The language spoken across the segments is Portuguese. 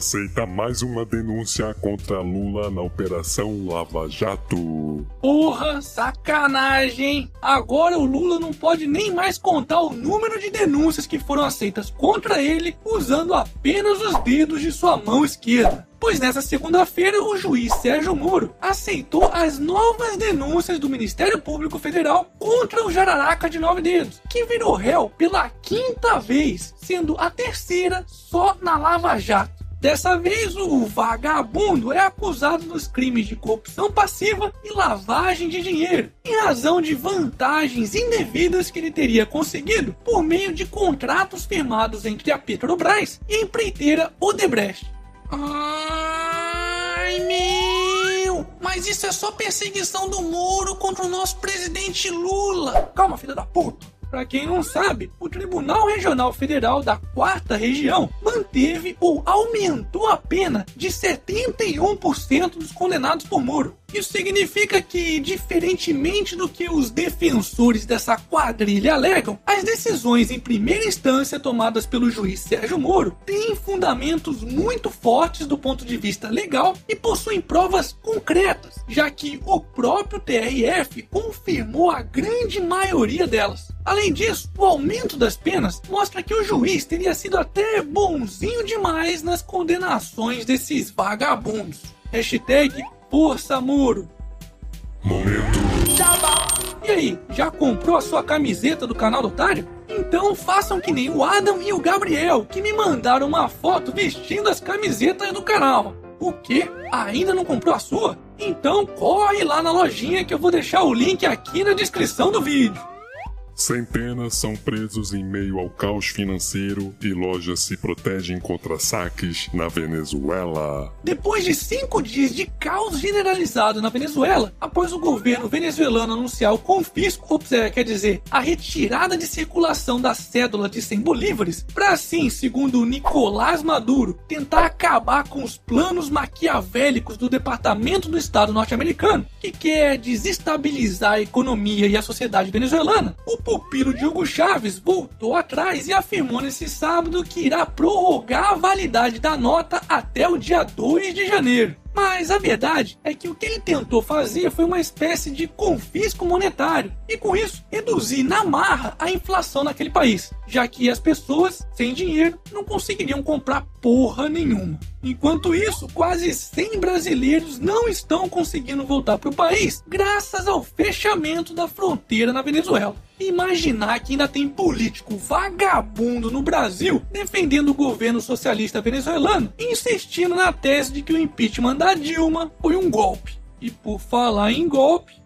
aceita mais uma denúncia contra Lula na Operação Lava Jato. Porra, sacanagem? Agora o Lula não pode nem mais contar o número de denúncias que foram aceitas contra ele usando apenas os dedos de sua mão esquerda. Pois nessa segunda-feira, o juiz Sérgio Moro aceitou as novas denúncias do Ministério Público Federal contra o Jararaca de Nove Dedos, que virou réu pela quinta vez, sendo a terceira só na Lava Jato. Dessa vez, o vagabundo é acusado dos crimes de corrupção passiva e lavagem de dinheiro, em razão de vantagens indevidas que ele teria conseguido por meio de contratos firmados entre a Petrobras e a empreiteira Odebrecht. Ai, meu! Mas isso é só perseguição do Moro contra o nosso presidente Lula. Calma, filha da puta. Para quem não sabe, o Tribunal Regional Federal da Quarta Região manteve ou aumentou a pena de 71% dos condenados por Moro. Isso significa que, diferentemente do que os defensores dessa quadrilha alegam, as decisões em primeira instância tomadas pelo juiz Sérgio Moro têm fundamentos muito fortes do ponto de vista legal e possuem provas concretas, já que o próprio TRF confirmou a grande maioria delas. Além disso, o aumento das penas mostra que o juiz teria sido até bonzinho demais nas condenações desses vagabundos. Hashtag Força Muro. Momento. E aí, já comprou a sua camiseta do canal do Otário? Então façam que nem o Adam e o Gabriel, que me mandaram uma foto vestindo as camisetas do canal. O quê? Ainda não comprou a sua? Então corre lá na lojinha que eu vou deixar o link aqui na descrição do vídeo. Centenas são presos em meio ao caos financeiro e lojas se protegem contra saques na Venezuela. Depois de cinco dias de caos generalizado na Venezuela, após o governo venezuelano anunciar o confisco, quer dizer, a retirada de circulação da cédula de 100 bolívares, para assim, segundo Nicolás Maduro, tentar acabar com os planos maquiavélicos do Departamento do Estado norte-americano, que quer desestabilizar a economia e a sociedade venezuelana, o pupilo de Hugo Chaves voltou atrás e afirmou nesse sábado que irá prorrogar a validade da nota até o dia 2 de janeiro. Mas a verdade é que o que ele tentou fazer foi uma espécie de confisco monetário e, com isso, reduzir na marra a inflação naquele país, já que as pessoas sem dinheiro não conseguiriam comprar porra nenhuma. Enquanto isso, quase 100 brasileiros não estão conseguindo voltar para o país graças ao fechamento da fronteira na Venezuela. Imaginar que ainda tem político vagabundo no Brasil defendendo o governo socialista venezuelano insistindo na tese de que o impeachment da Dilma foi um golpe. E por falar em golpe,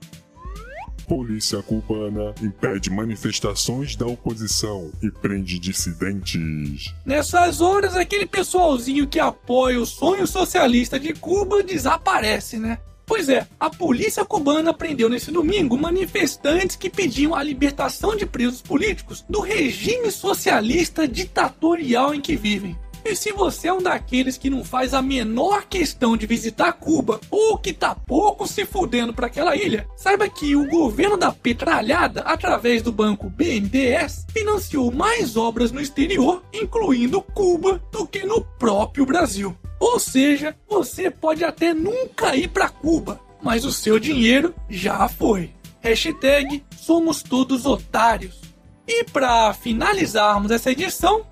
Polícia cubana impede manifestações da oposição e prende dissidentes. nessas horas aquele pessoalzinho que apoia o sonho socialista de Cuba desaparece, né? Pois é, a polícia cubana prendeu nesse domingo manifestantes que pediam a libertação de presos políticos do regime socialista ditatorial em que vivem. E se você é um daqueles que não faz a menor questão de visitar Cuba ou que tá pouco se fudendo para aquela ilha, saiba que o governo da Petralhada, através do banco BNDES, financiou mais obras no exterior, incluindo Cuba, do que no próprio Brasil. Ou seja, você pode até nunca ir para Cuba, mas o seu dinheiro já foi. Hashtag somos todos otários. E para finalizarmos essa edição,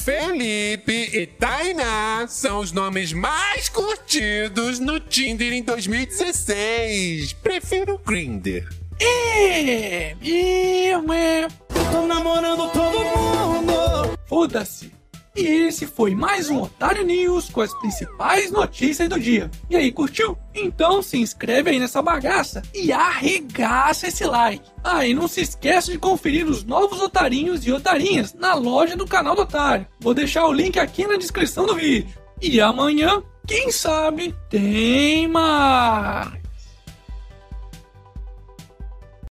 Felipe e Tainá são os nomes mais curtidos no Tinder em 2016. Prefiro o Grindr. é, eu é, Tô namorando todo mundo. foda-se. E esse foi mais um Otário News com as principais notícias do dia. E aí, curtiu? Então se inscreve aí nessa bagaça e arregaça esse like. Ah, e não se esqueça de conferir os novos otarinhos e otarinhas na loja do canal do Otário. Vou deixar o link aqui na descrição do vídeo. E amanhã, quem sabe, tem mais.